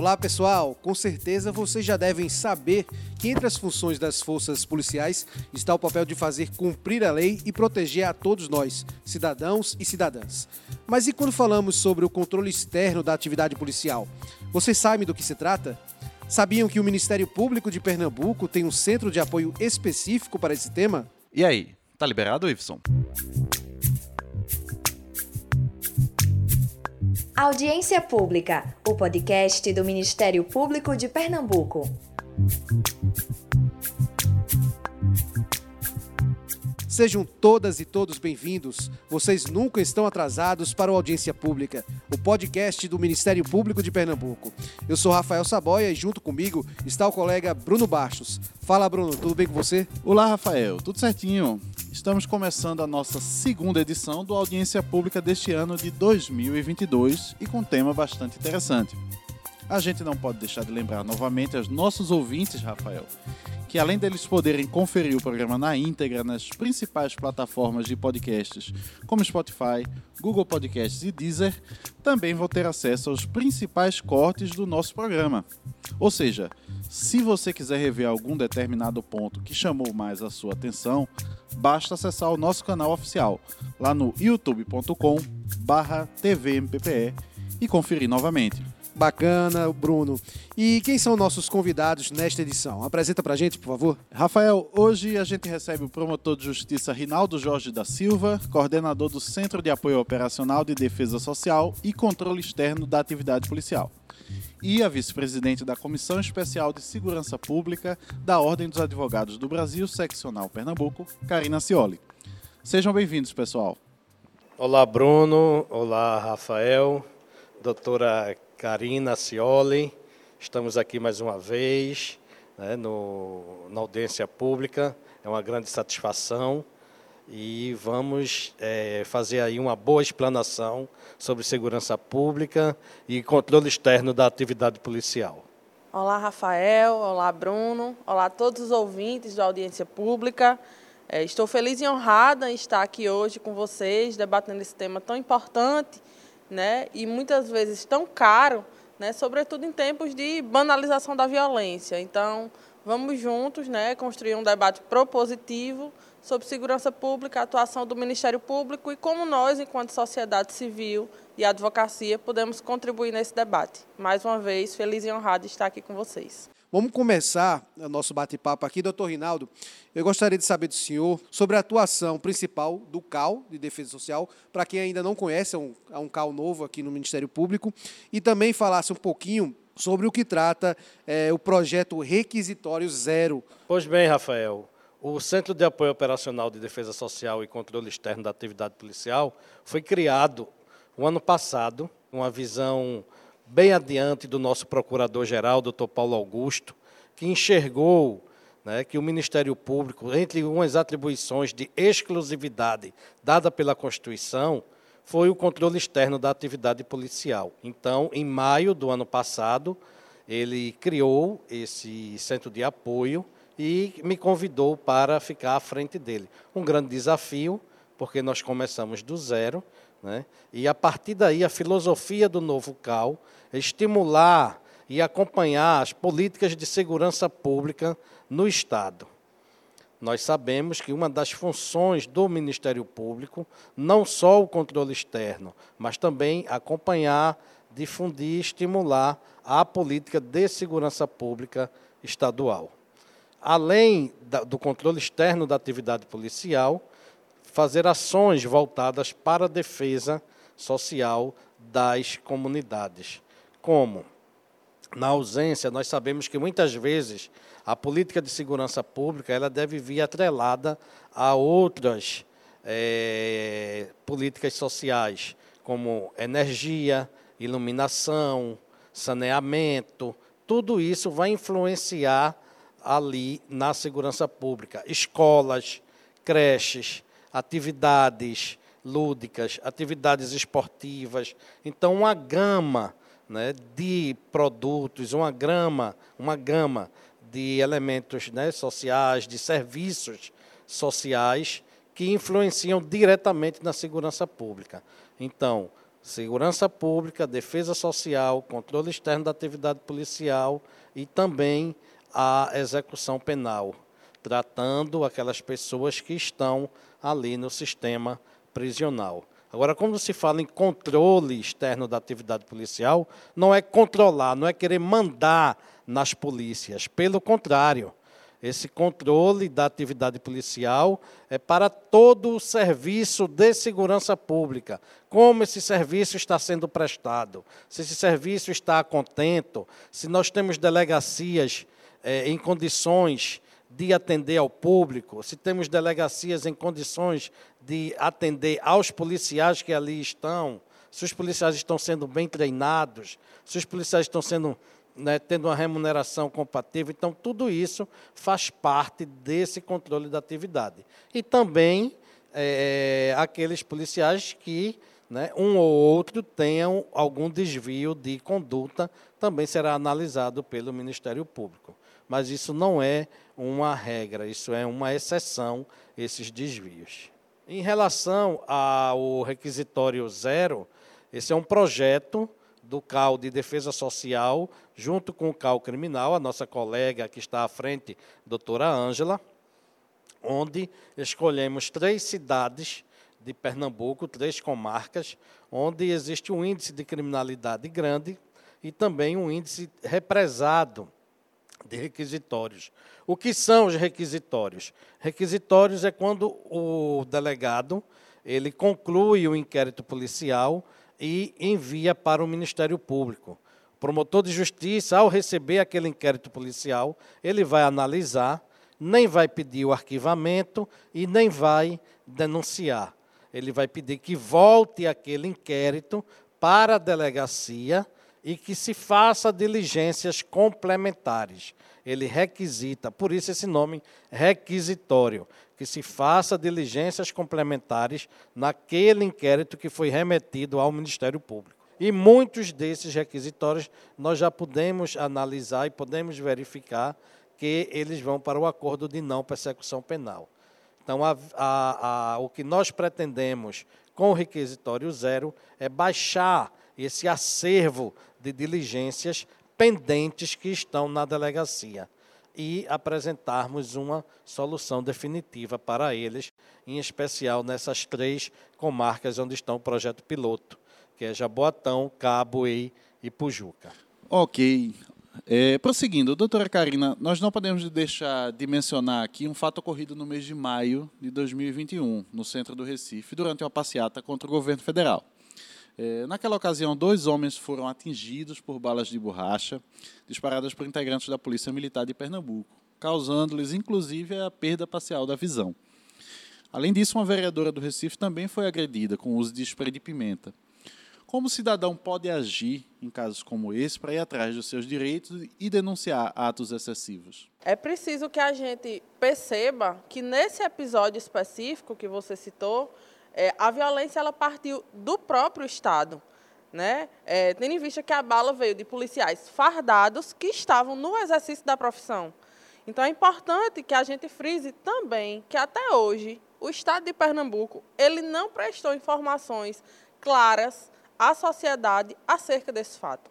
Olá pessoal, com certeza vocês já devem saber que entre as funções das forças policiais está o papel de fazer cumprir a lei e proteger a todos nós, cidadãos e cidadãs. Mas e quando falamos sobre o controle externo da atividade policial? Vocês sabem do que se trata? Sabiam que o Ministério Público de Pernambuco tem um centro de apoio específico para esse tema? E aí, tá liberado, Iveson? Audiência Pública, o podcast do Ministério Público de Pernambuco. Sejam todas e todos bem-vindos. Vocês nunca estão atrasados para o Audiência Pública, o podcast do Ministério Público de Pernambuco. Eu sou Rafael Saboia e junto comigo está o colega Bruno Bastos. Fala, Bruno, tudo bem com você? Olá, Rafael, tudo certinho. Estamos começando a nossa segunda edição do Audiência Pública deste ano de 2022 e com um tema bastante interessante. A gente não pode deixar de lembrar novamente aos nossos ouvintes, Rafael, que além deles poderem conferir o programa na íntegra nas principais plataformas de podcasts, como Spotify, Google Podcasts e Deezer, também vão ter acesso aos principais cortes do nosso programa. Ou seja, se você quiser rever algum determinado ponto que chamou mais a sua atenção, basta acessar o nosso canal oficial lá no youtube.com/tvmppe e conferir novamente. Bacana, Bruno. E quem são nossos convidados nesta edição? Apresenta pra gente, por favor. Rafael, hoje a gente recebe o promotor de justiça Rinaldo Jorge da Silva, coordenador do Centro de Apoio Operacional de Defesa Social e Controle Externo da Atividade Policial. E a vice-presidente da Comissão Especial de Segurança Pública da Ordem dos Advogados do Brasil, seccional Pernambuco, Karina Cioli. Sejam bem-vindos, pessoal. Olá, Bruno. Olá, Rafael. Doutora Karina Cioli. Estamos aqui mais uma vez né, no, na audiência pública. É uma grande satisfação e vamos é, fazer aí uma boa explanação sobre segurança pública e controle externo da atividade policial. Olá, Rafael. Olá, Bruno. Olá a todos os ouvintes da audiência pública. É, estou feliz e honrada em estar aqui hoje com vocês, debatendo esse tema tão importante né, e muitas vezes tão caro, né, sobretudo em tempos de banalização da violência. Então, vamos juntos né, construir um debate propositivo sobre segurança pública, atuação do Ministério Público e como nós, enquanto sociedade civil e advocacia, podemos contribuir nesse debate. Mais uma vez, feliz e honrado estar aqui com vocês. Vamos começar o nosso bate-papo aqui, doutor Rinaldo. Eu gostaria de saber do senhor sobre a atuação principal do CAL, de Defesa Social, para quem ainda não conhece, é um, é um CAL novo aqui no Ministério Público, e também falasse um pouquinho sobre o que trata é, o projeto Requisitório Zero. Pois bem, Rafael. O Centro de Apoio Operacional de Defesa Social e Controle Externo da Atividade Policial foi criado o ano passado, uma visão bem adiante do nosso procurador-geral, doutor Paulo Augusto, que enxergou né, que o Ministério Público, entre umas atribuições de exclusividade dada pela Constituição, foi o controle externo da atividade policial. Então, em maio do ano passado, ele criou esse centro de apoio e me convidou para ficar à frente dele. Um grande desafio, porque nós começamos do zero, né? e a partir daí a filosofia do novo CAL estimular e acompanhar as políticas de segurança pública no Estado. Nós sabemos que uma das funções do Ministério Público, não só o controle externo, mas também acompanhar, difundir, estimular a política de segurança pública estadual. Além do controle externo da atividade policial, fazer ações voltadas para a defesa social das comunidades. Como? Na ausência, nós sabemos que muitas vezes a política de segurança pública ela deve vir atrelada a outras é, políticas sociais, como energia, iluminação, saneamento. Tudo isso vai influenciar ali na segurança pública. Escolas, creches, atividades lúdicas, atividades esportivas. Então, uma gama né, de produtos, uma grama, uma gama de elementos né, sociais, de serviços sociais que influenciam diretamente na segurança pública. Então, segurança pública, defesa social, controle externo da atividade policial e também a execução penal, tratando aquelas pessoas que estão ali no sistema prisional. Agora, quando se fala em controle externo da atividade policial, não é controlar, não é querer mandar nas polícias. Pelo contrário, esse controle da atividade policial é para todo o serviço de segurança pública. Como esse serviço está sendo prestado, se esse serviço está contento, se nós temos delegacias é, em condições de atender ao público, se temos delegacias em condições de atender aos policiais que ali estão, se os policiais estão sendo bem treinados, se os policiais estão sendo né, tendo uma remuneração compatível. Então, tudo isso faz parte desse controle da atividade. E também é, aqueles policiais que né, um ou outro tenham algum desvio de conduta, também será analisado pelo Ministério Público. Mas isso não é uma regra, isso é uma exceção, esses desvios. Em relação ao requisitório zero, esse é um projeto do CAL de Defesa Social, junto com o CAL Criminal, a nossa colega que está à frente, doutora Ângela, onde escolhemos três cidades de Pernambuco, três comarcas, onde existe um índice de criminalidade grande e também um índice represado de requisitórios. O que são os requisitórios? Requisitórios é quando o delegado ele conclui o inquérito policial e envia para o Ministério Público. O promotor de justiça, ao receber aquele inquérito policial, ele vai analisar, nem vai pedir o arquivamento e nem vai denunciar. Ele vai pedir que volte aquele inquérito para a delegacia e que se faça diligências complementares. Ele requisita, por isso esse nome requisitório, que se faça diligências complementares naquele inquérito que foi remetido ao Ministério Público. E muitos desses requisitórios nós já podemos analisar e podemos verificar que eles vão para o acordo de não persecução penal. Então, a, a, a, o que nós pretendemos com o requisitório zero é baixar esse acervo de diligências pendentes que estão na delegacia e apresentarmos uma solução definitiva para eles, em especial nessas três comarcas onde está o projeto piloto, que é Jaboatão, Cabo e Pujuca. Ok. É, prosseguindo, doutora Karina, nós não podemos deixar de mencionar aqui um fato ocorrido no mês de maio de 2021, no centro do Recife, durante uma passeata contra o governo federal. É, naquela ocasião, dois homens foram atingidos por balas de borracha disparadas por integrantes da Polícia Militar de Pernambuco, causando-lhes inclusive a perda parcial da visão. Além disso, uma vereadora do Recife também foi agredida com o uso de spray de pimenta. Como o cidadão pode agir em casos como esse para ir atrás dos seus direitos e denunciar atos excessivos? É preciso que a gente perceba que nesse episódio específico que você citou, é, a violência ela partiu do próprio Estado. Né? É, tendo em vista que a bala veio de policiais fardados que estavam no exercício da profissão. Então é importante que a gente frise também que até hoje o Estado de Pernambuco ele não prestou informações claras à sociedade acerca desse fato.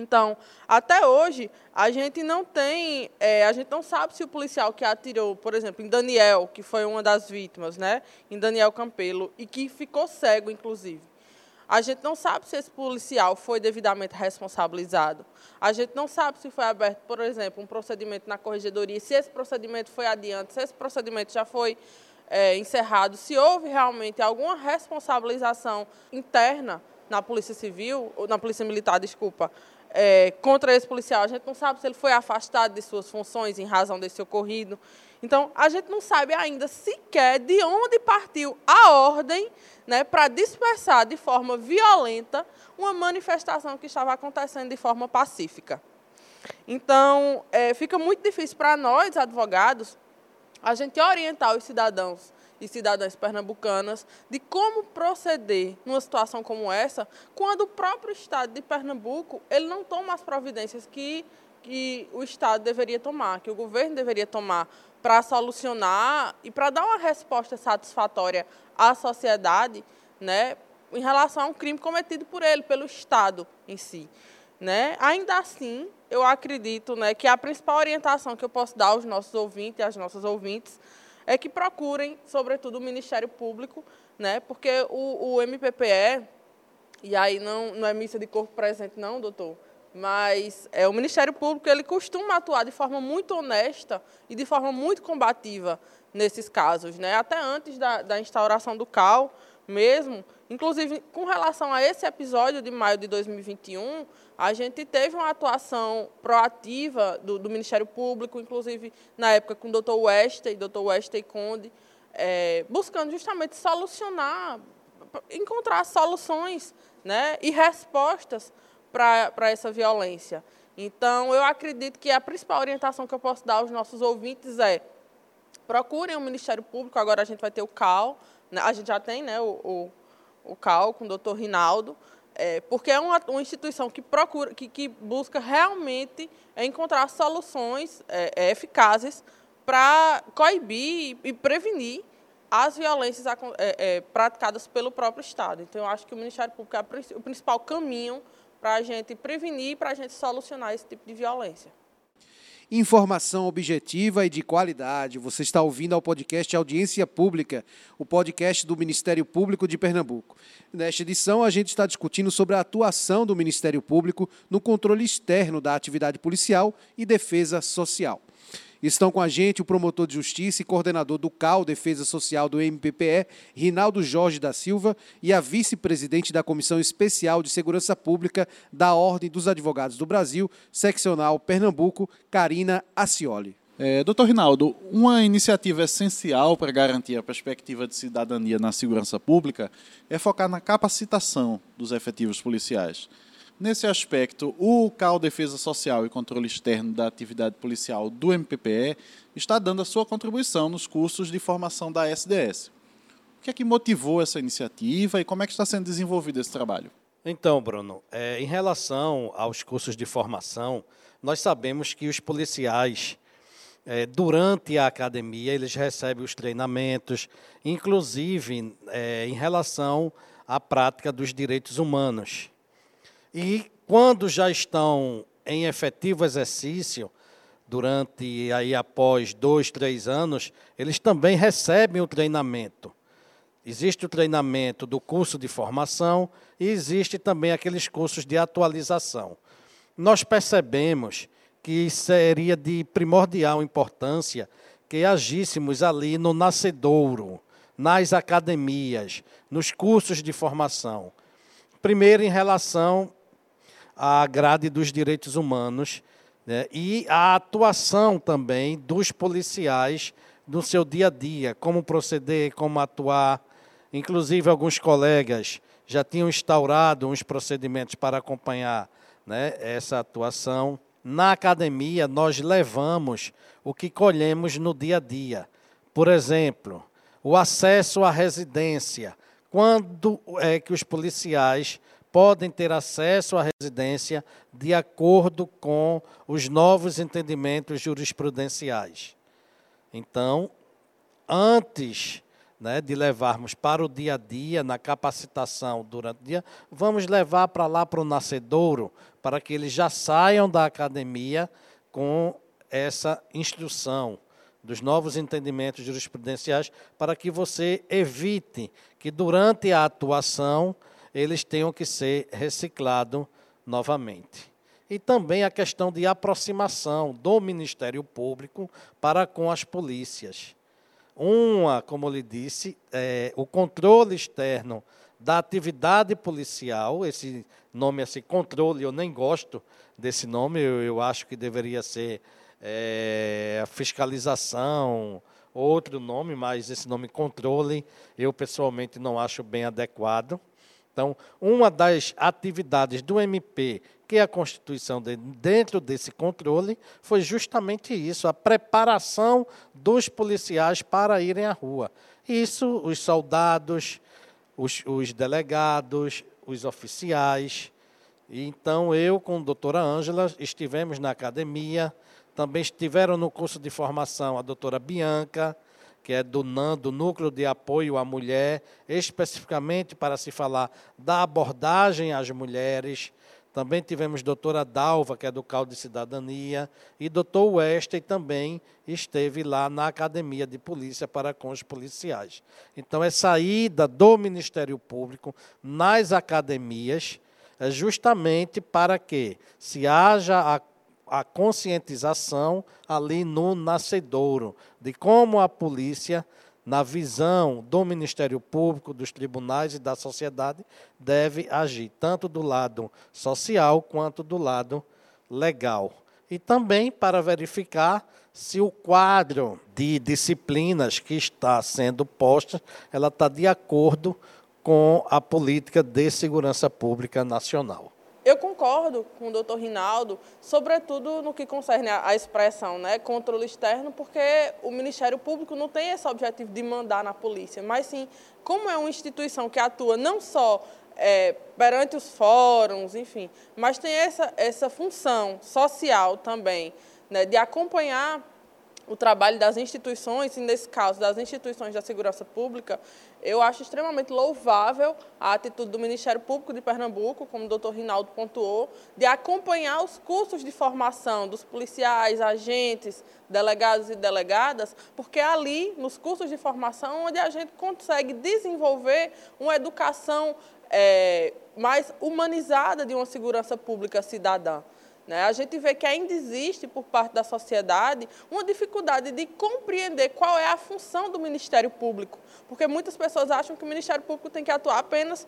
Então, até hoje, a gente não tem, é, a gente não sabe se o policial que atirou, por exemplo, em Daniel, que foi uma das vítimas, né, em Daniel Campelo, e que ficou cego, inclusive. A gente não sabe se esse policial foi devidamente responsabilizado. A gente não sabe se foi aberto, por exemplo, um procedimento na corregedoria, se esse procedimento foi adiante, se esse procedimento já foi é, encerrado, se houve realmente alguma responsabilização interna na Polícia Civil, ou na Polícia Militar, desculpa, é, contra esse policial. A gente não sabe se ele foi afastado de suas funções em razão desse ocorrido. Então, a gente não sabe ainda sequer de onde partiu a ordem né, para dispersar de forma violenta uma manifestação que estava acontecendo de forma pacífica. Então, é, fica muito difícil para nós, advogados, a gente orientar os cidadãos e cidadãs pernambucanas de como proceder numa situação como essa, quando o próprio Estado de Pernambuco ele não toma as providências que, que o Estado deveria tomar, que o governo deveria tomar para solucionar e para dar uma resposta satisfatória à sociedade, né, em relação a um crime cometido por ele, pelo Estado em si. Né? Ainda assim, eu acredito né, que a principal orientação que eu posso dar aos nossos ouvintes e às nossas ouvintes é que procurem, sobretudo, o Ministério Público, né, porque o, o MPPE, e aí não, não é missa de corpo presente não, doutor, mas é, o Ministério Público ele costuma atuar de forma muito honesta e de forma muito combativa nesses casos, né? até antes da, da instauração do CAL mesmo, inclusive com relação a esse episódio de maio de 2021, a gente teve uma atuação proativa do, do Ministério Público, inclusive na época com o doutor Wesley, doutor Wesley Conde, é, buscando justamente solucionar, encontrar soluções né, e respostas para essa violência. Então, eu acredito que a principal orientação que eu posso dar aos nossos ouvintes é procurem o Ministério Público, agora a gente vai ter o CAL, a gente já tem né, o, o, o CAL com o doutor Rinaldo, é, porque é uma, uma, instituição que procura, que, que busca realmente encontrar soluções é, é eficazes para coibir e, prevenir as violências é, é, praticadas pelo próprio Estado. Então, eu acho que o Ministério Público é o principal caminho para a gente prevenir, para a gente solucionar esse tipo de violência informação objetiva e de qualidade. Você está ouvindo ao podcast Audiência Pública, o podcast do Ministério Público de Pernambuco. Nesta edição, a gente está discutindo sobre a atuação do Ministério Público no controle externo da atividade policial e defesa social. Estão com a gente o promotor de justiça e coordenador do CAL Defesa Social do MPPE, Rinaldo Jorge da Silva, e a vice-presidente da Comissão Especial de Segurança Pública da Ordem dos Advogados do Brasil, seccional Pernambuco, Karina Acioli. É, doutor Rinaldo, uma iniciativa essencial para garantir a perspectiva de cidadania na segurança pública é focar na capacitação dos efetivos policiais. Nesse aspecto, o CAL Defesa Social e Controle Externo da Atividade Policial do MPPE está dando a sua contribuição nos cursos de formação da SDS. O que é que motivou essa iniciativa e como é que está sendo desenvolvido esse trabalho? Então, Bruno, é, em relação aos cursos de formação, nós sabemos que os policiais, é, durante a academia, eles recebem os treinamentos, inclusive é, em relação à prática dos direitos humanos. E quando já estão em efetivo exercício, durante aí após dois, três anos, eles também recebem o treinamento. Existe o treinamento do curso de formação e existe também aqueles cursos de atualização. Nós percebemos que seria de primordial importância que agíssemos ali no nascedouro, nas academias, nos cursos de formação. Primeiro, em relação a grade dos direitos humanos né, e a atuação também dos policiais no seu dia a dia, como proceder, como atuar. Inclusive, alguns colegas já tinham instaurado uns procedimentos para acompanhar né, essa atuação. Na academia, nós levamos o que colhemos no dia a dia. Por exemplo, o acesso à residência. Quando é que os policiais podem ter acesso à residência de acordo com os novos entendimentos jurisprudenciais. Então, antes né, de levarmos para o dia a dia, na capacitação durante o dia, vamos levar para lá para o nascedouro, para que eles já saiam da academia com essa instrução dos novos entendimentos jurisprudenciais, para que você evite que durante a atuação eles tenham que ser reciclados novamente. E também a questão de aproximação do Ministério Público para com as polícias. Uma, como lhe disse, é, o controle externo da atividade policial, esse nome, esse controle, eu nem gosto desse nome, eu, eu acho que deveria ser é, fiscalização, outro nome, mas esse nome controle, eu pessoalmente não acho bem adequado. Então, uma das atividades do MP, que é a constituição de, dentro desse controle, foi justamente isso, a preparação dos policiais para irem à rua. Isso, os soldados, os, os delegados, os oficiais. Então, eu com a doutora Ângela estivemos na academia, também estiveram no curso de formação a doutora Bianca, que é do NAN, do Núcleo de Apoio à Mulher, especificamente para se falar da abordagem às mulheres. Também tivemos doutora Dalva, que é do CAL de Cidadania, e doutor Wesley também esteve lá na Academia de Polícia para com os policiais. Então, é saída do Ministério Público nas academias, é justamente para que se haja a a conscientização ali no nascedouro, de como a polícia, na visão do Ministério Público, dos tribunais e da sociedade, deve agir, tanto do lado social quanto do lado legal. E também para verificar se o quadro de disciplinas que está sendo posta, ela está de acordo com a política de segurança pública nacional. Eu concordo com o doutor Rinaldo, sobretudo no que concerne à expressão né, controle externo, porque o Ministério Público não tem esse objetivo de mandar na polícia, mas sim, como é uma instituição que atua não só é, perante os fóruns, enfim, mas tem essa, essa função social também, né, de acompanhar o trabalho das instituições, e nesse caso das instituições da segurança pública, eu acho extremamente louvável a atitude do Ministério Público de Pernambuco, como o doutor Rinaldo pontuou, de acompanhar os cursos de formação dos policiais, agentes, delegados e delegadas, porque é ali, nos cursos de formação, onde a gente consegue desenvolver uma educação é, mais humanizada de uma segurança pública cidadã. Né? A gente vê que ainda existe, por parte da sociedade, uma dificuldade de compreender qual é a função do Ministério Público, porque muitas pessoas acham que o Ministério Público tem que atuar apenas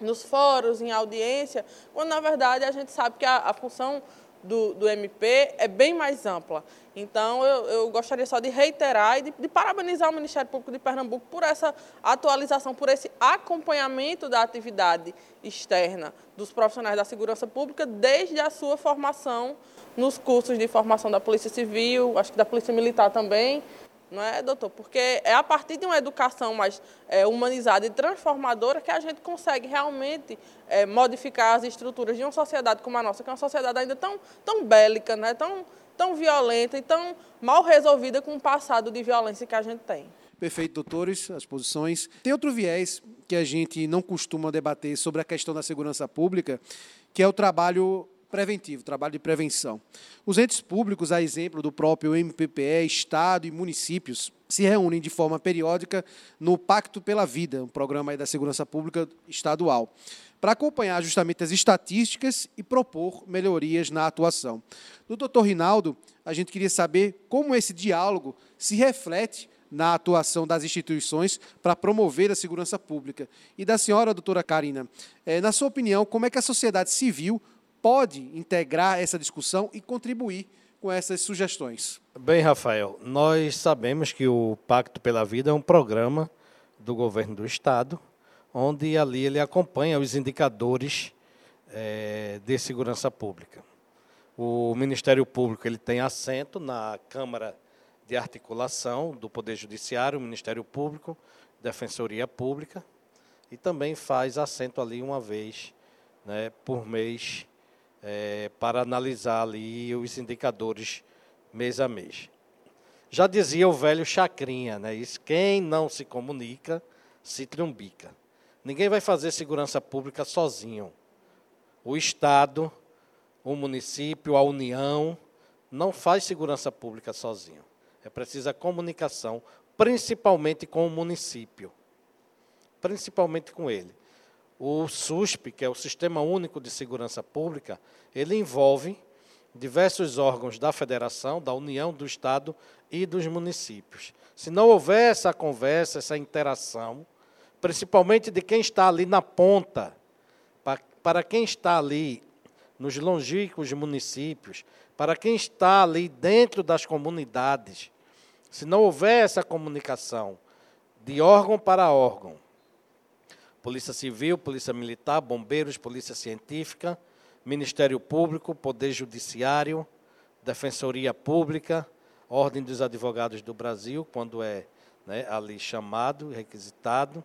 nos fóruns, em audiência, quando, na verdade, a gente sabe que a, a função do, do MP é bem mais ampla. Então, eu, eu gostaria só de reiterar e de, de, parabenizar o Ministério Público de Pernambuco por essa atualização, por esse acompanhamento da atividade externa dos profissionais da segurança pública desde a sua formação nos cursos de formação da Polícia Civil, acho que da Polícia Militar também, não é, doutor? Porque é a partir de uma educação mais é, humanizada e transformadora que a gente consegue realmente é, modificar as estruturas de uma sociedade como a nossa, que é uma sociedade ainda tão, tão bélica, né? tão, tão violenta e tão mal resolvida com o passado de violência que a gente tem. Perfeito, doutores, as posições. Tem outro viés que a gente não costuma debater sobre a questão da segurança pública, que é o trabalho preventivo, trabalho de prevenção. Os entes públicos, a exemplo do próprio MPPE, Estado e municípios, se reúnem de forma periódica no Pacto pela Vida, um programa da segurança pública estadual, para acompanhar justamente as estatísticas e propor melhorias na atuação. Do doutor Rinaldo, a gente queria saber como esse diálogo se reflete na atuação das instituições para promover a segurança pública. E da senhora, doutora Karina, é, na sua opinião, como é que a sociedade civil pode integrar essa discussão e contribuir com essas sugestões. Bem, Rafael, nós sabemos que o Pacto pela Vida é um programa do governo do Estado, onde ali ele acompanha os indicadores é, de segurança pública. O Ministério Público ele tem assento na Câmara de Articulação do Poder Judiciário, Ministério Público, Defensoria Pública, e também faz assento ali uma vez né, por mês é, para analisar ali os indicadores mês a mês. Já dizia o velho Chacrinha, né? Isso, quem não se comunica, se trumbica. Ninguém vai fazer segurança pública sozinho. O Estado, o município, a União, não faz segurança pública sozinho. É preciso a comunicação, principalmente com o município. Principalmente com ele. O SUSP, que é o Sistema Único de Segurança Pública, ele envolve diversos órgãos da federação, da União, do Estado e dos municípios. Se não houver essa conversa, essa interação, principalmente de quem está ali na ponta, para quem está ali nos longínquos municípios, para quem está ali dentro das comunidades, se não houver essa comunicação de órgão para órgão, Polícia Civil, Polícia Militar, Bombeiros, Polícia Científica, Ministério Público, Poder Judiciário, Defensoria Pública, Ordem dos Advogados do Brasil, quando é né, ali chamado, requisitado.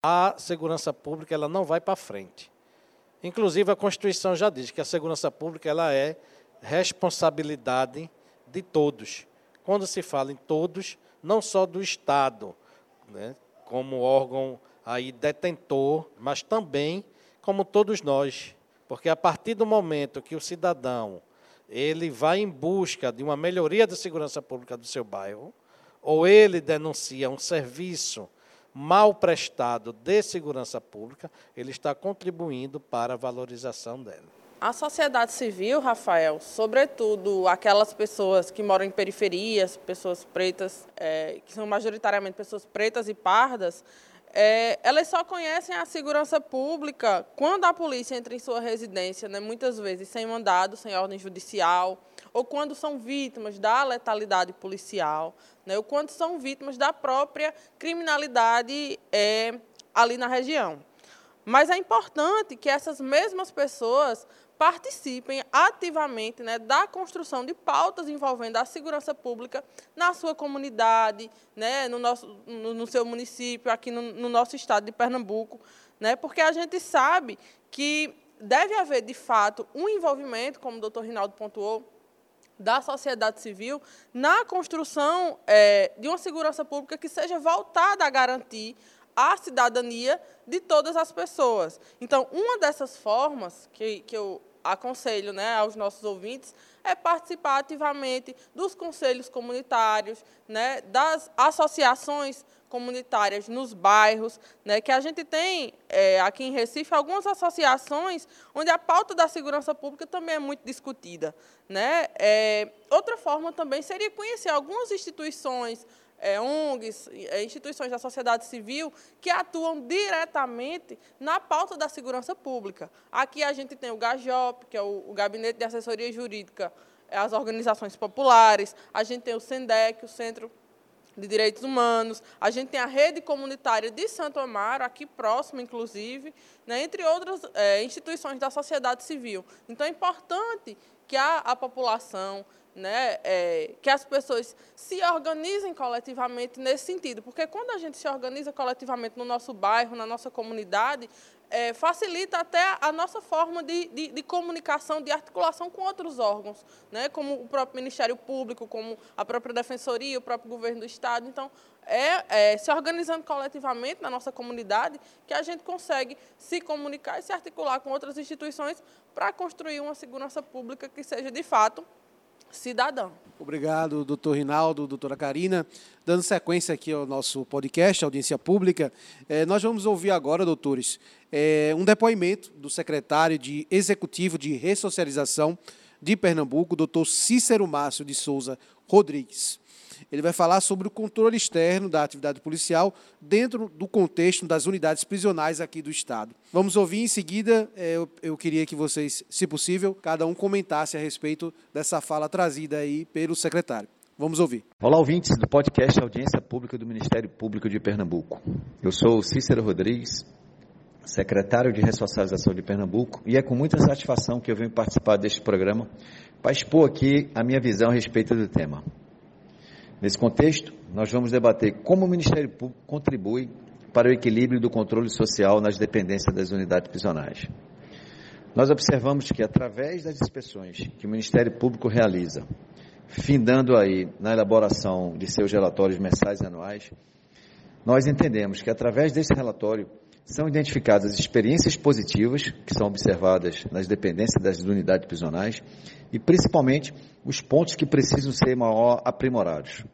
A segurança pública ela não vai para frente. Inclusive, a Constituição já diz que a segurança pública ela é responsabilidade de todos. Quando se fala em todos, não só do Estado, né, como órgão aí detentor, mas também como todos nós, porque a partir do momento que o cidadão ele vai em busca de uma melhoria da segurança pública do seu bairro, ou ele denuncia um serviço mal prestado de segurança pública, ele está contribuindo para a valorização dela. A sociedade civil, Rafael, sobretudo aquelas pessoas que moram em periferias, pessoas pretas, é, que são majoritariamente pessoas pretas e pardas, é, elas só conhecem a segurança pública quando a polícia entra em sua residência, né, muitas vezes sem mandado, sem ordem judicial, ou quando são vítimas da letalidade policial, né, ou quando são vítimas da própria criminalidade é, ali na região. Mas é importante que essas mesmas pessoas participem ativamente né, da construção de pautas envolvendo a segurança pública na sua comunidade, né, no, nosso, no, no seu município, aqui no, no, nosso estado de Pernambuco, né, porque a gente sabe que deve haver, de fato, um envolvimento, como o doutor Rinaldo pontuou, da sociedade civil na construção é, de uma segurança pública que seja voltada a garantir a cidadania de todas as pessoas. Então, uma dessas formas que, que eu aconselho né, aos nossos ouvintes é participar ativamente dos conselhos comunitários, né, das associações comunitárias nos bairros, né, que a gente tem é, aqui em Recife algumas associações onde a pauta da segurança pública também é muito discutida. Né? É, outra forma também seria conhecer algumas instituições, é, ONGs, é, instituições da sociedade civil que atuam diretamente na pauta da segurança pública. Aqui a gente tem o GAJOP, que é o, o Gabinete de Assessoria Jurídica, é, as organizações populares, a gente tem o SENDEC, o Centro de Direitos Humanos, a gente tem a rede comunitária de Santo Amaro, aqui próximo, inclusive, né, entre outras é, instituições da sociedade civil. Então, é importante que a, a população, né, é, que as pessoas se organizem coletivamente nesse sentido, porque quando a gente se organiza coletivamente no nosso bairro, na nossa comunidade, é, facilita até a nossa forma de, de, de, comunicação, de articulação com outros órgãos, né, como o próprio Ministério Público, como a própria Defensoria, o próprio Governo do Estado. Então, é, é se organizando coletivamente na nossa comunidade que a gente consegue se comunicar e se articular com outras instituições para construir uma segurança pública que seja, de fato, cidadão. Obrigado, doutor Rinaldo, doutora Karina. Dando sequência aqui ao nosso podcast, audiência pública, eh, nós vamos ouvir agora, doutores, eh, um depoimento do secretário de Executivo de Ressocialização de Pernambuco, doutor Cícero Márcio de Souza Rodrigues. Ele vai falar sobre o controle externo da atividade policial dentro do contexto das unidades prisionais aqui do Estado. Vamos ouvir em seguida. É, eu, eu queria que vocês, se possível, cada um comentasse a respeito dessa fala trazida aí pelo secretário. Vamos ouvir. Olá, ouvintes do podcast Audiência Pública do Ministério Público de Pernambuco. Eu sou Cícero Rodrigues, secretário de Ressocialização de Pernambuco, e é com muita satisfação que eu venho participar deste programa para expor aqui a minha visão a respeito do tema. Nesse contexto, nós vamos debater como o Ministério Público contribui para o equilíbrio do controle social nas dependências das unidades prisionais. Nós observamos que, através das inspeções que o Ministério Público realiza, findando aí na elaboração de seus relatórios mensais e anuais, nós entendemos que, através desse relatório, são identificadas experiências positivas que são observadas nas dependências das unidades prisionais e, principalmente, os pontos que precisam ser maior aprimorados.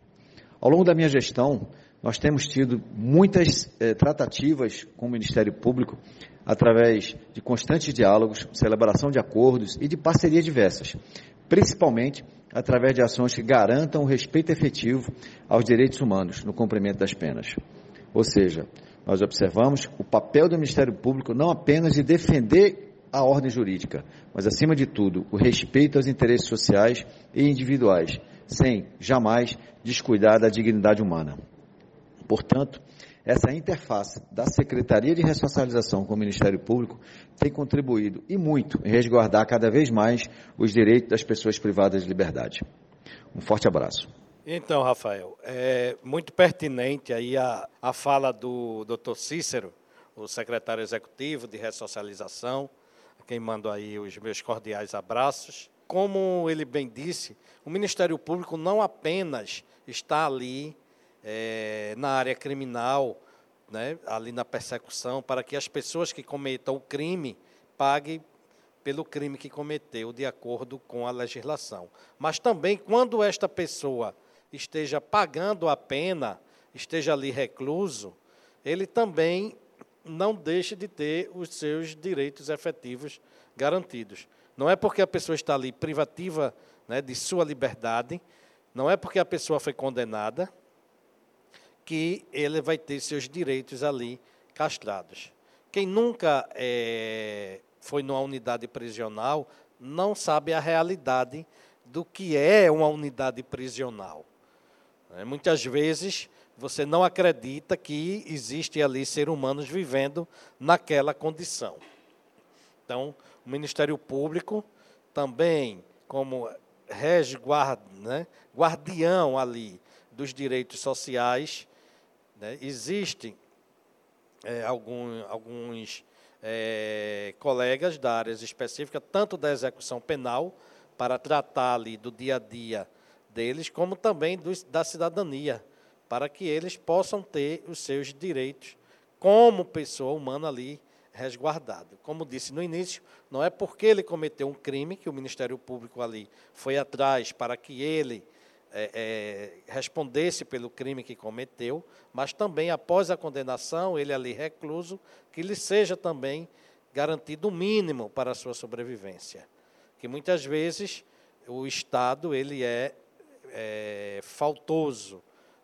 Ao longo da minha gestão, nós temos tido muitas eh, tratativas com o Ministério Público através de constantes diálogos, celebração de acordos e de parcerias diversas, principalmente através de ações que garantam o respeito efetivo aos direitos humanos no cumprimento das penas. Ou seja, nós observamos o papel do Ministério Público não apenas de defender a ordem jurídica, mas, acima de tudo, o respeito aos interesses sociais e individuais, sem jamais descuidar da dignidade humana. Portanto, essa interface da Secretaria de Ressocialização com o Ministério Público tem contribuído e muito em resguardar cada vez mais os direitos das pessoas privadas de liberdade. Um forte abraço. Então, Rafael, é muito pertinente aí a, a fala do doutor Cícero, o secretário executivo de ressocialização, quem manda aí os meus cordiais abraços. Como ele bem disse, o Ministério Público não apenas está ali é, na área criminal, né, ali na persecução, para que as pessoas que cometam o crime paguem pelo crime que cometeu, de acordo com a legislação. Mas também, quando esta pessoa esteja pagando a pena, esteja ali recluso, ele também não deixa de ter os seus direitos efetivos garantidos. Não é porque a pessoa está ali privativa né, de sua liberdade, não é porque a pessoa foi condenada, que ele vai ter seus direitos ali castrados. Quem nunca é, foi numa unidade prisional não sabe a realidade do que é uma unidade prisional. É, muitas vezes você não acredita que existe ali ser humanos vivendo naquela condição. Então, o Ministério Público também, como resguarda, né, guardião ali dos direitos sociais, né, existem é, algum, alguns é, colegas da área específica, tanto da execução penal, para tratar ali do dia a dia deles, como também da cidadania, para que eles possam ter os seus direitos como pessoa humana ali resguardado. Como disse no início, não é porque ele cometeu um crime que o Ministério Público ali foi atrás para que ele é, é, respondesse pelo crime que cometeu, mas também após a condenação, ele ali recluso, que lhe seja também garantido o mínimo para a sua sobrevivência. Que muitas vezes o Estado ele é, é faltoso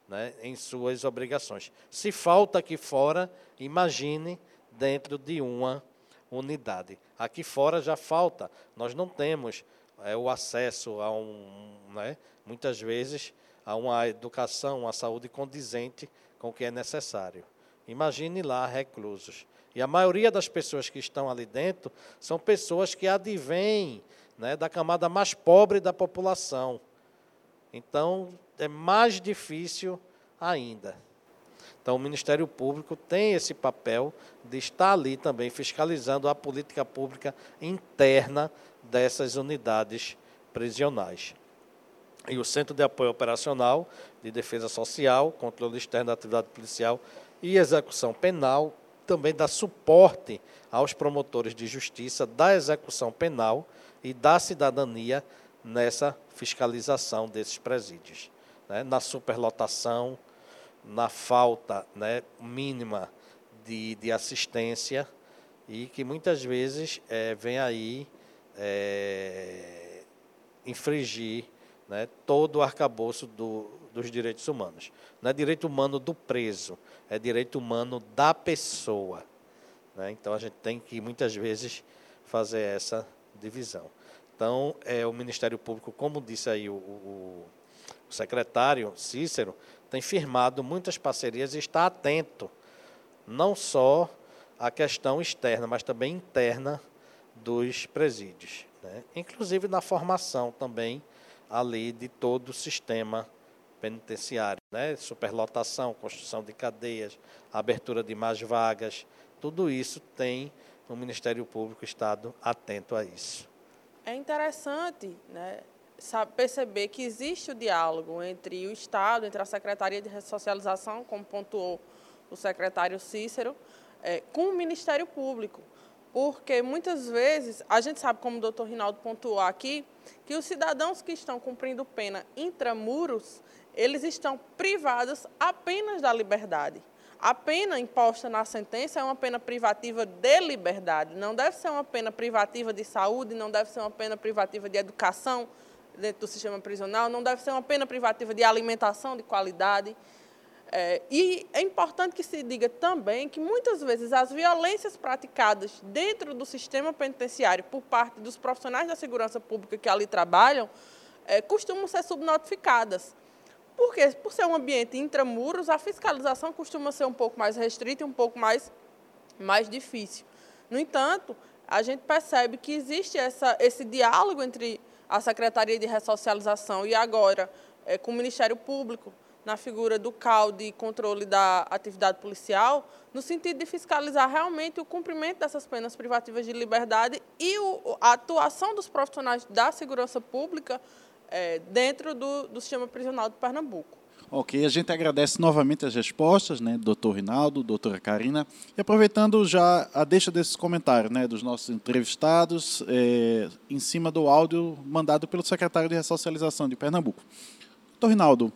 né, em suas obrigações. Se falta aqui fora, imagine dentro de uma unidade. Aqui fora já falta, nós não temos é, o acesso a um, né, muitas vezes, a uma educação, uma saúde condizente com o que é necessário. Imagine lá reclusos. E a maioria das pessoas que estão ali dentro são pessoas que advêm né, da camada mais pobre da população. Então, é mais difícil ainda. Então, o Ministério Público tem esse papel de estar ali também fiscalizando a política pública interna dessas unidades prisionais. E o Centro de Apoio Operacional de Defesa Social, Controle Externo da Atividade Policial e Execução Penal também dá suporte aos promotores de justiça da execução penal e da cidadania nessa fiscalização desses presídios. Né? Na superlotação, na falta né, mínima de, de assistência e que muitas vezes é, vem aí é, infringir né, todo o arcabouço do, dos direitos humanos. Não é direito humano do preso, é direito humano da pessoa. Né? Então a gente tem que muitas vezes fazer essa divisão. Então, é, o Ministério Público, como disse aí o, o, o secretário Cícero, tem firmado muitas parcerias e está atento não só à questão externa, mas também interna dos presídios. Né? Inclusive na formação também ali de todo o sistema penitenciário. Né? Superlotação, construção de cadeias, abertura de mais vagas, tudo isso tem o Ministério Público Estado atento a isso. É interessante né, perceber que existe o diálogo entre o Estado, entre a Secretaria de Ressocialização, como pontuou o secretário Cícero, é, com o Ministério Público. Porque muitas vezes, a gente sabe, como o doutor Rinaldo pontuou aqui, que os cidadãos que estão cumprindo pena intramuros, eles estão privados apenas da liberdade. A pena imposta na sentença é uma pena privativa de liberdade, não deve ser uma pena privativa de saúde, não deve ser uma pena privativa de educação, dentro do sistema prisional, não deve ser uma pena privativa de alimentação de qualidade. É, e é importante que se diga também que muitas vezes as violências praticadas dentro do sistema penitenciário por parte dos profissionais da segurança pública que ali trabalham é, costumam ser subnotificadas. Porque, por ser um ambiente intramuros, a fiscalização costuma ser um pouco mais restrita e um pouco mais, mais difícil. No entanto, a gente percebe que existe essa, esse diálogo entre a Secretaria de Ressocialização e agora é, com o Ministério Público, na figura do CAL de controle da atividade policial, no sentido de fiscalizar realmente o cumprimento dessas penas privativas de liberdade e o, a atuação dos profissionais da segurança pública é, dentro do, do sistema prisional de Pernambuco. Ok, a gente agradece novamente as respostas, né, doutor Rinaldo, doutora Karina, e aproveitando já a deixa desses comentários, né, dos nossos entrevistados, é, em cima do áudio mandado pelo secretário de Ressocialização de Pernambuco. Doutor Rinaldo,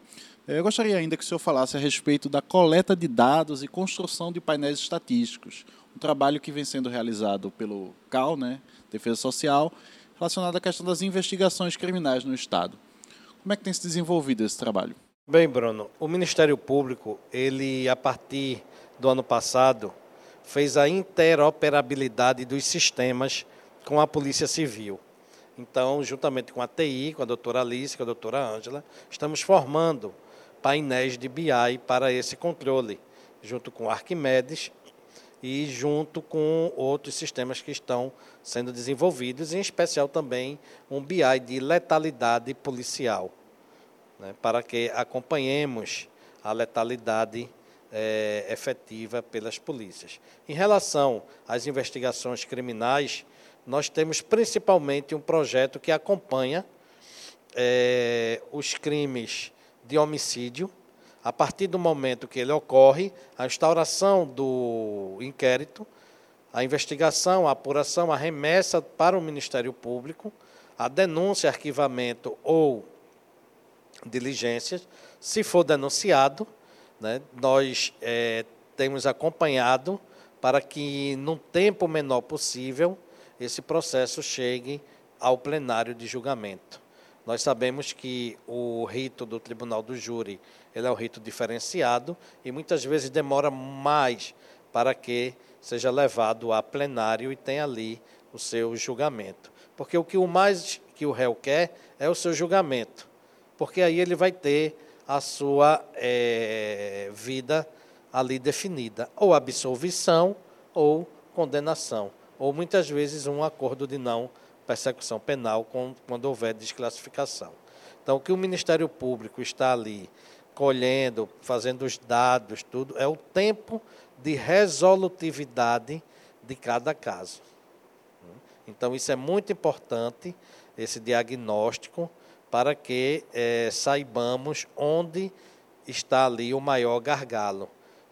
eu gostaria ainda que o senhor falasse a respeito da coleta de dados e construção de painéis estatísticos, um trabalho que vem sendo realizado pelo CAL, né, Defesa Social, relacionado à questão das investigações criminais no Estado. Como é que tem se desenvolvido esse trabalho? Bem, Bruno, o Ministério Público, ele a partir do ano passado, fez a interoperabilidade dos sistemas com a Polícia Civil. Então, juntamente com a TI, com a doutora Alice, com a doutora Ângela, estamos formando painéis de BI para esse controle, junto com Arquimedes e junto com outros sistemas que estão sendo desenvolvidos, em especial também um BI de letalidade policial né, para que acompanhemos a letalidade é, efetiva pelas polícias. Em relação às investigações criminais, nós temos principalmente um projeto que acompanha é, os crimes de homicídio. A partir do momento que ele ocorre, a instauração do inquérito, a investigação, a apuração, a remessa para o Ministério Público, a denúncia, arquivamento ou diligências. Se for denunciado, né, nós é, temos acompanhado para que, num tempo menor possível, esse processo chegue ao plenário de julgamento. Nós sabemos que o rito do Tribunal do Júri ele é um rito diferenciado e muitas vezes demora mais para que seja levado a plenário e tenha ali o seu julgamento. Porque o que o mais que o réu quer é o seu julgamento porque aí ele vai ter a sua é, vida ali definida, ou absolvição ou condenação, ou muitas vezes um acordo de não persecução penal quando houver desclassificação. Então, o que o Ministério Público está ali colhendo, fazendo os dados, tudo, é o tempo de resolutividade de cada caso. Então, isso é muito importante, esse diagnóstico, para que é, saibamos onde está ali o maior gargalo.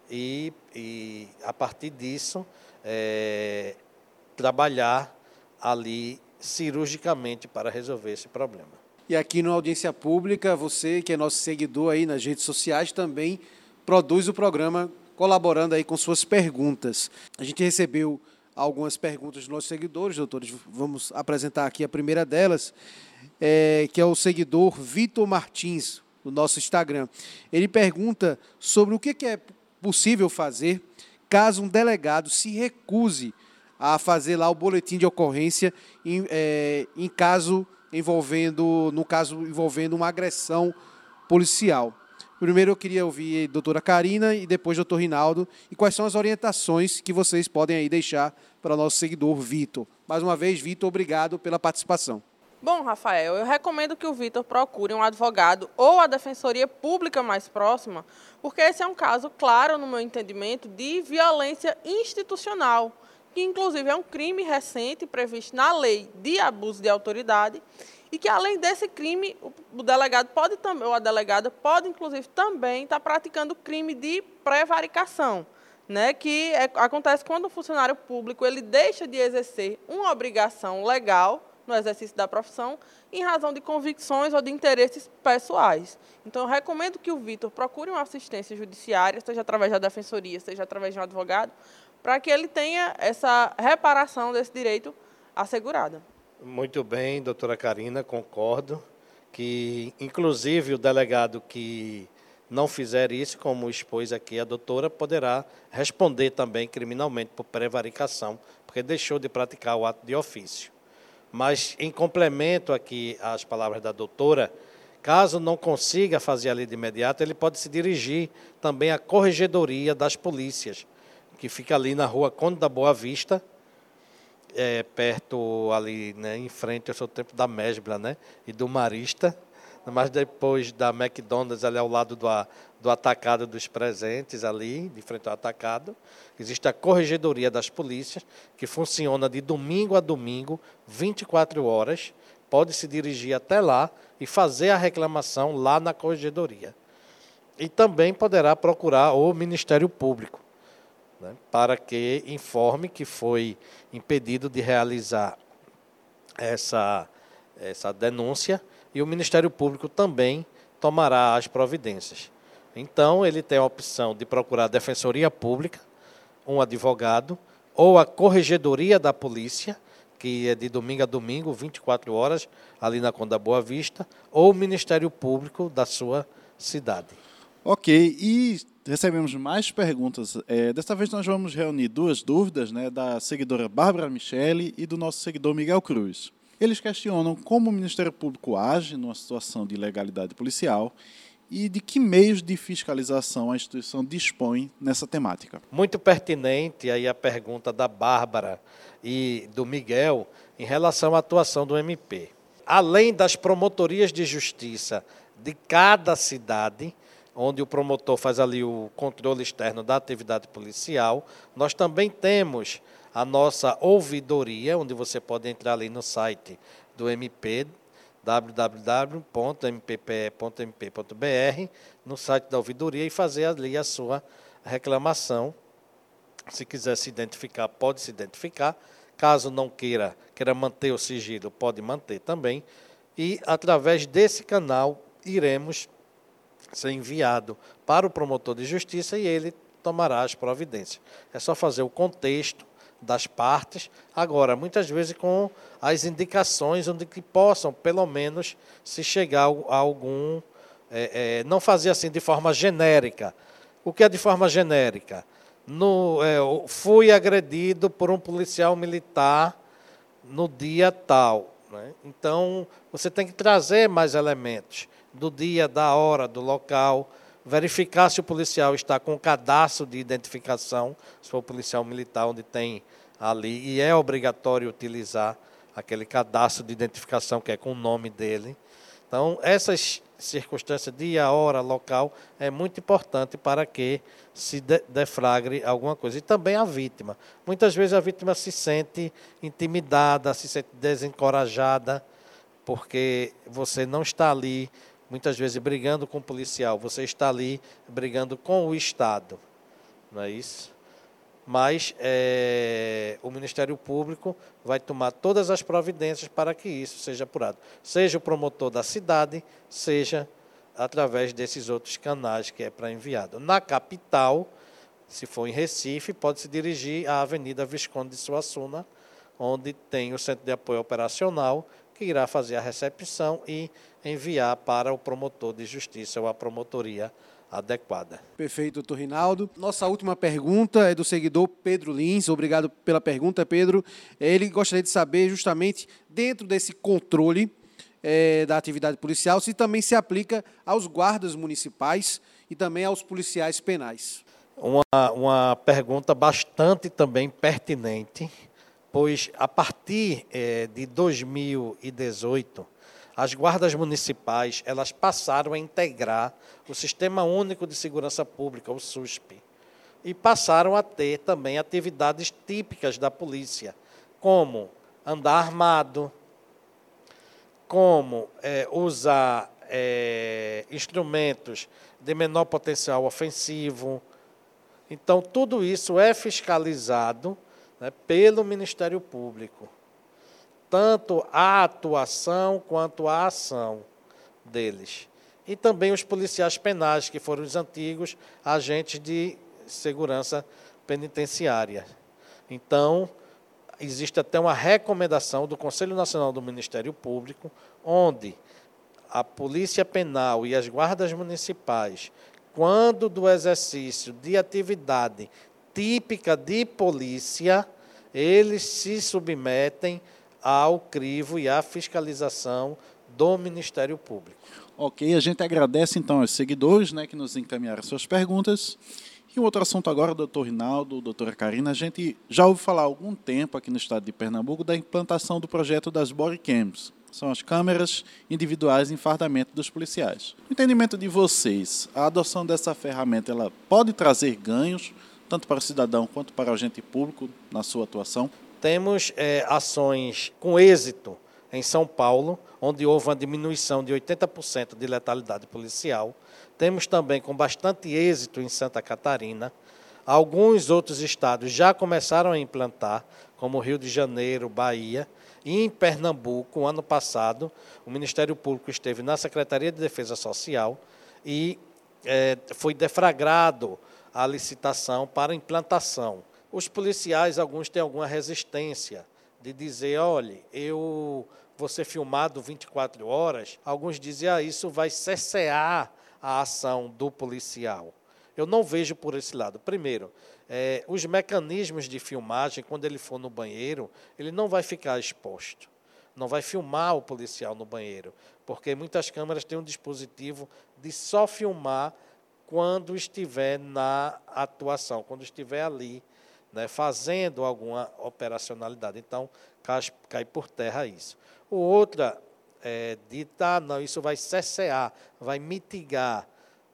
E, e a partir disso, é, trabalhar ali cirurgicamente para resolver esse problema. E aqui no Audiência Pública, você que é nosso seguidor aí nas redes sociais também produz o programa colaborando aí com suas perguntas. A gente recebeu algumas perguntas dos nossos seguidores, doutores. Vamos apresentar aqui a primeira delas é, que é o seguidor Vitor Martins, do nosso Instagram. Ele pergunta sobre o que, que é possível fazer caso um delegado se recuse a fazer lá o boletim de ocorrência em, é, em caso envolvendo, no caso envolvendo uma agressão policial. Primeiro eu queria ouvir a doutora Karina e depois o doutor Rinaldo e quais são as orientações que vocês podem aí deixar para o nosso seguidor Vitor. Mais uma vez, Vitor, obrigado pela participação. Bom, Rafael, eu recomendo que o Vitor procure um advogado ou a defensoria pública mais próxima, porque esse é um caso claro, no meu entendimento, de violência institucional, que inclusive é um crime recente previsto na lei de abuso de autoridade e que além desse crime, o delegado pode também, ou a delegada pode inclusive também estar praticando crime de prevaricação, né, que é, acontece quando o funcionário público ele deixa de exercer uma obrigação legal no exercício da profissão em razão de convicções ou de interesses pessoais. Então, eu recomendo que o Vitor procure uma assistência judiciária, seja através da defensoria, seja através de um advogado, para que ele tenha essa reparação desse direito assegurada. Muito bem, doutora Karina, concordo que, inclusive, o delegado que não fizer isso, como expôs aqui a doutora, poderá responder também criminalmente por prevaricação, porque deixou de praticar o ato de ofício. Mas, em complemento aqui às palavras da doutora, caso não consiga fazer ali de imediato, ele pode se dirigir também à Corregedoria das Polícias, que fica ali na rua Conde da Boa Vista, é, perto ali, né, em frente ao seu tempo da Mesbla, né, e do Marista, mas depois da McDonald's, ali ao lado do, do atacado dos presentes, ali, de frente ao atacado. Existe a Corregedoria das Polícias, que funciona de domingo a domingo, 24 horas. Pode se dirigir até lá e fazer a reclamação lá na Corregedoria. e também poderá procurar o Ministério Público né, para que informe que foi impedido de realizar essa, essa denúncia e o Ministério Público também tomará as providências. Então, ele tem a opção de procurar a Defensoria Pública, um advogado, ou a Corregedoria da Polícia, que é de domingo a domingo, 24 horas, ali na Conda Boa Vista, ou o Ministério Público da sua cidade. Ok, e recebemos mais perguntas. É, desta vez nós vamos reunir duas dúvidas né, da seguidora Bárbara Michele e do nosso seguidor Miguel Cruz. Eles questionam como o Ministério Público age numa situação de ilegalidade policial e de que meios de fiscalização a instituição dispõe nessa temática. Muito pertinente aí a pergunta da Bárbara e do Miguel em relação à atuação do MP. Além das promotorias de justiça de cada cidade, onde o promotor faz ali o controle externo da atividade policial. Nós também temos a nossa ouvidoria, onde você pode entrar ali no site do MP, www.mppe.mp.br, no site da ouvidoria e fazer ali a sua reclamação. Se quiser se identificar, pode se identificar. Caso não queira, queira manter o sigilo, pode manter também. E através desse canal iremos ser enviado para o promotor de justiça e ele tomará as providências. É só fazer o contexto das partes, agora, muitas vezes com as indicações onde que possam, pelo menos, se chegar a algum. É, é, não fazer assim de forma genérica. O que é de forma genérica? No, é, fui agredido por um policial militar no dia tal. Né? Então, você tem que trazer mais elementos do dia, da hora, do local, verificar se o policial está com cadastro de identificação, se for policial militar, onde tem ali, e é obrigatório utilizar aquele cadastro de identificação que é com o nome dele. Então, essas circunstâncias, dia, hora, local, é muito importante para que se deflagre alguma coisa. E também a vítima. Muitas vezes a vítima se sente intimidada, se sente desencorajada, porque você não está ali muitas vezes brigando com o policial, você está ali brigando com o Estado, não é isso? Mas é, o Ministério Público vai tomar todas as providências para que isso seja apurado, seja o promotor da cidade, seja através desses outros canais que é para enviado. Na capital, se for em Recife, pode se dirigir à Avenida Visconde de Suassuna, onde tem o Centro de Apoio Operacional, que irá fazer a recepção e enviar para o promotor de justiça ou a promotoria adequada. Perfeito, doutor Rinaldo. Nossa última pergunta é do seguidor Pedro Lins. Obrigado pela pergunta, Pedro. Ele gostaria de saber, justamente, dentro desse controle é, da atividade policial, se também se aplica aos guardas municipais e também aos policiais penais. Uma, uma pergunta bastante também pertinente, pois a partir é, de 2018, as guardas municipais elas passaram a integrar o Sistema Único de Segurança Pública, o SUSP, e passaram a ter também atividades típicas da polícia, como andar armado, como é, usar é, instrumentos de menor potencial ofensivo. Então, tudo isso é fiscalizado né, pelo Ministério Público tanto a atuação quanto a ação deles. E também os policiais penais, que foram os antigos agentes de segurança penitenciária. Então, existe até uma recomendação do Conselho Nacional do Ministério Público, onde a Polícia Penal e as guardas municipais, quando do exercício de atividade típica de polícia, eles se submetem ao crivo e à fiscalização do Ministério Público. Ok, a gente agradece então aos seguidores né, que nos encaminharam suas perguntas. E um outro assunto agora, doutor Rinaldo, doutora Karina, a gente já ouviu falar há algum tempo aqui no estado de Pernambuco da implantação do projeto das bodycams. São as câmeras individuais em fardamento dos policiais. No entendimento de vocês, a adoção dessa ferramenta ela pode trazer ganhos, tanto para o cidadão quanto para o agente público na sua atuação? Temos é, ações com êxito em São Paulo, onde houve uma diminuição de 80% de letalidade policial. Temos também com bastante êxito em Santa Catarina. Alguns outros estados já começaram a implantar, como Rio de Janeiro, Bahia. E em Pernambuco, ano passado, o Ministério Público esteve na Secretaria de Defesa Social e é, foi defragrado a licitação para implantação. Os policiais, alguns têm alguma resistência de dizer, olha, eu vou ser filmado 24 horas. Alguns dizem, ah, isso vai cessear a ação do policial. Eu não vejo por esse lado. Primeiro, é, os mecanismos de filmagem, quando ele for no banheiro, ele não vai ficar exposto. Não vai filmar o policial no banheiro, porque muitas câmeras têm um dispositivo de só filmar quando estiver na atuação, quando estiver ali, né, fazendo alguma operacionalidade. Então, cai, cai por terra isso. O outra é, de, ah, não, isso vai cessear, vai mitigar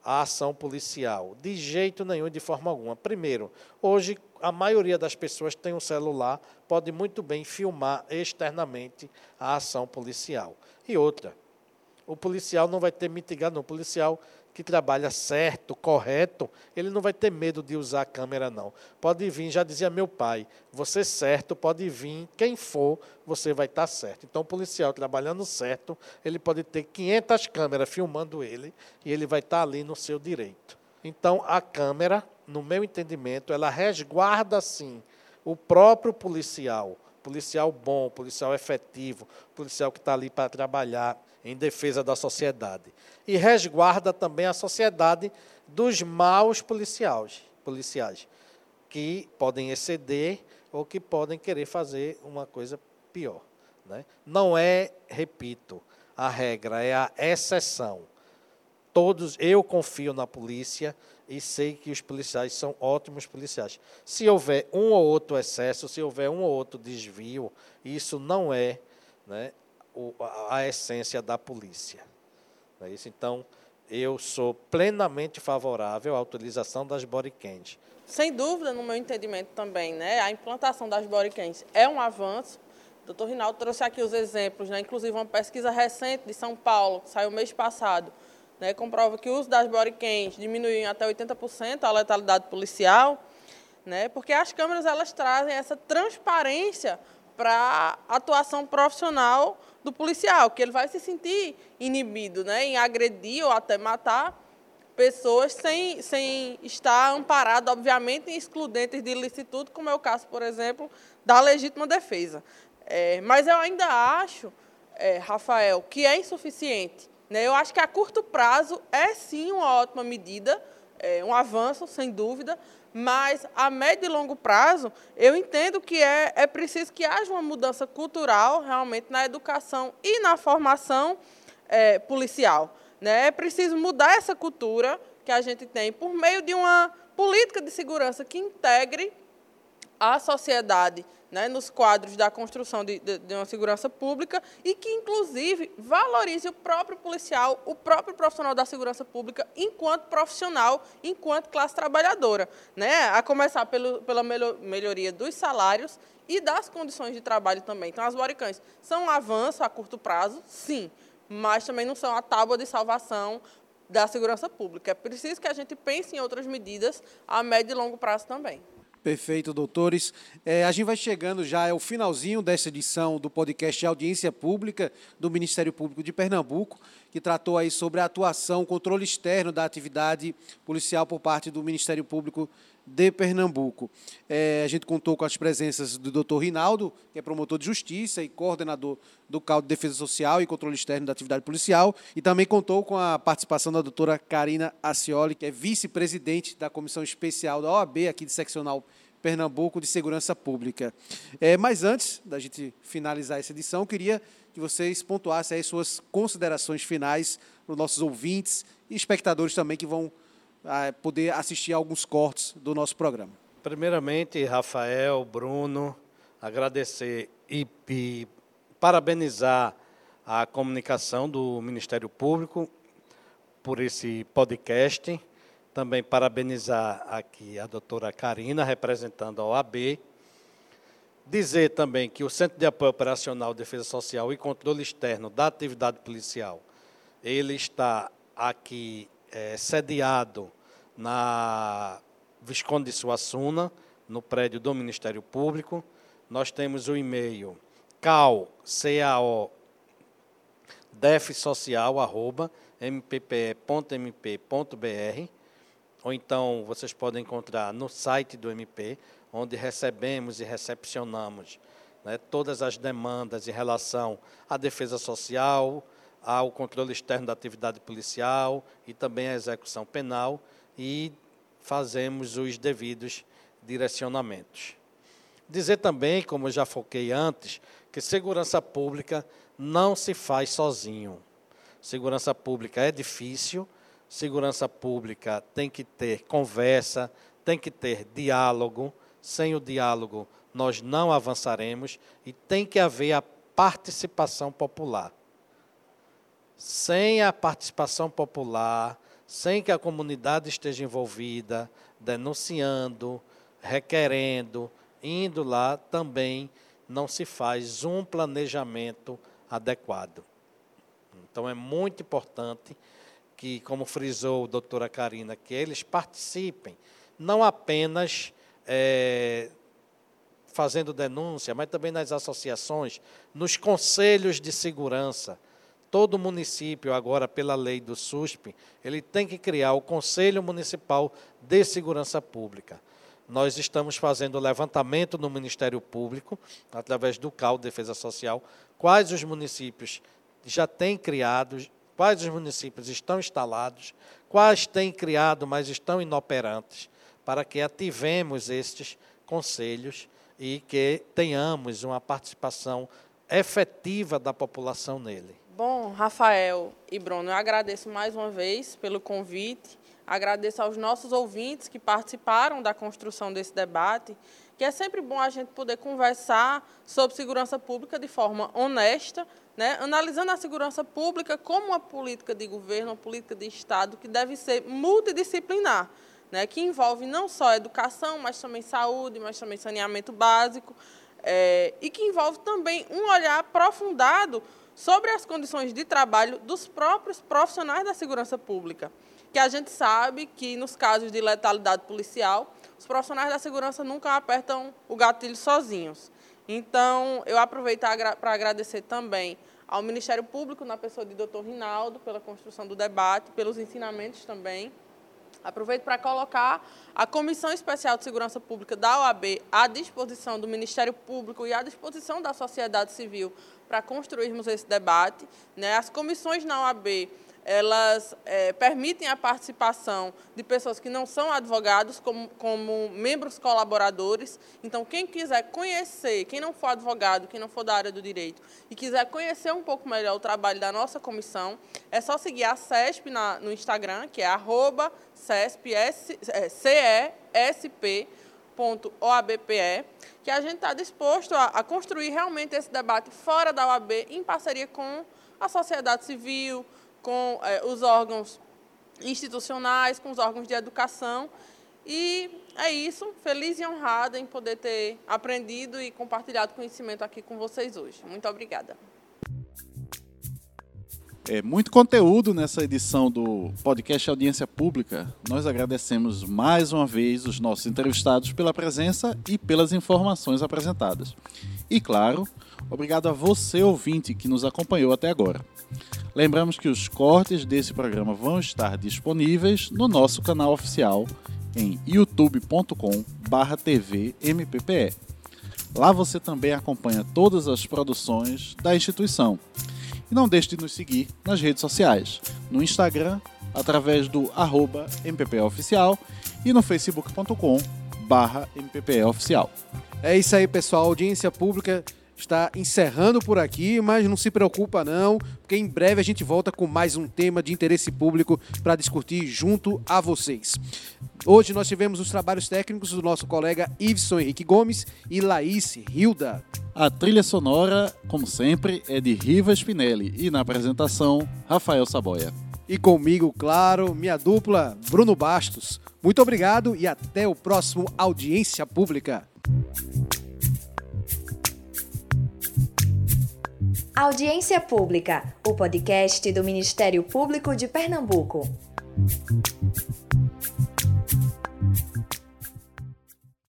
a ação policial. De jeito nenhum, de forma alguma. Primeiro, hoje a maioria das pessoas tem um celular, pode muito bem filmar externamente a ação policial. E outra, o policial não vai ter mitigado, não. O policial que trabalha certo, correto, ele não vai ter medo de usar a câmera, não. Pode vir, já dizia meu pai, você certo, pode vir, quem for, você vai estar certo. Então, o policial trabalhando certo, ele pode ter 500 câmeras filmando ele e ele vai estar ali no seu direito. Então, a câmera, no meu entendimento, ela resguarda, sim, o próprio policial, policial bom, policial efetivo, policial que está ali para trabalhar em defesa da sociedade. E resguarda também a sociedade dos maus policiais, policiais que podem exceder ou que podem querer fazer uma coisa pior. Né? Não é, repito, a regra, é a exceção. Todos, eu confio na polícia e sei que os policiais são ótimos policiais. Se houver um ou outro excesso, se houver um ou outro desvio, isso não é né, a essência da polícia. É isso? Então, eu sou plenamente favorável à utilização das bodycams. Sem dúvida, no meu entendimento também, né, a implantação das bodycams é um avanço. O doutor Rinaldo trouxe aqui os exemplos, né, inclusive uma pesquisa recente de São Paulo, que saiu mês passado, né, comprova que o uso das bodycams diminui em até 80% a letalidade policial, né, porque as câmeras elas trazem essa transparência para a atuação profissional do policial, que ele vai se sentir inibido né, em agredir ou até matar pessoas sem, sem estar amparado, obviamente, em excludentes de ilicitude, como é o caso, por exemplo, da legítima defesa. É, mas eu ainda acho, é, Rafael, que é insuficiente. Né? Eu acho que a curto prazo é sim uma ótima medida, é, um avanço, sem dúvida, mas a médio e longo prazo, eu entendo que é, é preciso que haja uma mudança cultural realmente na educação e na formação é, policial. Né? É preciso mudar essa cultura que a gente tem por meio de uma política de segurança que integre a sociedade né, nos quadros da construção de, de, de, uma segurança pública e que, inclusive, valorize o próprio policial, o próprio profissional da segurança pública, enquanto profissional, enquanto classe trabalhadora. Né, a começar pelo, pela melhoria dos salários e das condições de trabalho também. Então, as bodycams são um avanço a curto prazo, sim, mas também não são a tábua de salvação da segurança pública. É preciso que a gente pense em outras medidas a médio e longo prazo também. Perfeito, doutores. É, a gente vai chegando já, é o finalzinho dessa edição do podcast Audiência Pública do Ministério Público de Pernambuco, que tratou aí sobre a atuação, controle externo da atividade policial por parte do Ministério Público de Pernambuco. É, a gente contou com as presenças do doutor Rinaldo, que é promotor de justiça e coordenador do CAL de Defesa Social e Controle Externo da Atividade Policial, e também contou com a participação da doutora Karina Acioli, que é vice-presidente da Comissão Especial da OAB, aqui de seccional Pernambuco de Segurança Pública. É, mas antes da gente finalizar essa edição, queria que vocês pontuassem aí suas considerações finais para os nossos ouvintes e espectadores também que vão poder assistir alguns cortes do nosso programa. Primeiramente, Rafael, Bruno, agradecer e, e parabenizar a comunicação do Ministério Público por esse podcast. Também parabenizar aqui a doutora Karina, representando a OAB. Dizer também que o Centro de Apoio Operacional de Defesa Social e Controle Externo da Atividade Policial, ele está aqui é, sediado na Visconde de Suassuna, no prédio do Ministério Público. Nós temos o e-mail cal, C-A-O, defsocial, arroba, mppe.mp.br, ou então vocês podem encontrar no site do MP, onde recebemos e recepcionamos né, todas as demandas em relação à defesa social, ao controle externo da atividade policial e também à execução penal e fazemos os devidos direcionamentos. Dizer também, como já foquei antes, que segurança pública não se faz sozinho. Segurança pública é difícil, segurança pública tem que ter conversa, tem que ter diálogo. Sem o diálogo, nós não avançaremos e tem que haver a participação popular. Sem a participação popular, sem que a comunidade esteja envolvida, denunciando, requerendo, indo lá, também não se faz um planejamento adequado. Então é muito importante que, como frisou a doutora Karina, que eles participem, não apenas é, fazendo denúncia, mas também nas associações, nos conselhos de segurança. Todo município, agora pela lei do SUSP, ele tem que criar o Conselho Municipal de Segurança Pública. Nós estamos fazendo levantamento no Ministério Público, através do CAL Defesa Social, quais os municípios já têm criado, quais os municípios estão instalados, quais têm criado, mas estão inoperantes, para que ativemos estes conselhos e que tenhamos uma participação efetiva da população nele. Bom, Rafael e Bruno, eu agradeço mais uma vez pelo convite. Agradeço aos nossos ouvintes que participaram da construção desse debate, que é sempre bom a gente poder conversar sobre segurança pública de forma honesta, né, analisando a segurança pública como uma política de governo, uma política de Estado que deve ser multidisciplinar, né, que envolve não só educação, mas também saúde, mas também saneamento básico, é, e que envolve também um olhar aprofundado sobre as condições de trabalho dos próprios profissionais da segurança pública que a gente sabe que nos casos de letalidade policial, os profissionais da segurança nunca apertam o gatilho sozinhos. Então, eu aproveito para agradecer também ao Ministério Público, na pessoa de Dr. Rinaldo, pela construção do debate, pelos ensinamentos também. Aproveito para colocar a Comissão Especial de Segurança Pública da OAB à disposição do Ministério Público e à disposição da sociedade civil para construirmos esse debate. Né? As comissões na OAB elas é, permitem a participação de pessoas que não são advogados como, como, membros colaboradores. Então, quem quiser conhecer, quem não for advogado, quem não for da área do direito e quiser conhecer um pouco melhor o trabalho da nossa comissão, é só seguir a CESP na, no Instagram, que é arroba CESP, é, CESP.OABPE, que a gente está disposto a, a construir realmente esse debate fora da OAB, em parceria com a sociedade civil, com é, os órgãos institucionais, com os órgãos de educação. E é isso, feliz e honrada em poder ter aprendido e compartilhado conhecimento aqui com vocês hoje. Muito obrigada. É muito conteúdo nessa edição do podcast Audiência Pública. Nós agradecemos mais uma vez os nossos entrevistados pela presença e pelas informações apresentadas. E claro, obrigado a você ouvinte que nos acompanhou até agora. Lembramos que os cortes desse programa vão estar disponíveis no nosso canal oficial em youtube.com/tvmppe. Lá você também acompanha todas as produções da instituição. E não deixe de nos seguir nas redes sociais, no Instagram através do arroba mppoficial e no facebook.com barra mppoficial. É isso aí, pessoal. Audiência pública está encerrando por aqui, mas não se preocupa não, porque em breve a gente volta com mais um tema de interesse público para discutir junto a vocês. Hoje nós tivemos os trabalhos técnicos do nosso colega Iveson Henrique Gomes e Laís Hilda. A trilha sonora, como sempre, é de Riva Spinelli e na apresentação, Rafael Saboia. E comigo, claro, minha dupla, Bruno Bastos. Muito obrigado e até o próximo Audiência Pública. Audiência Pública, o podcast do Ministério Público de Pernambuco.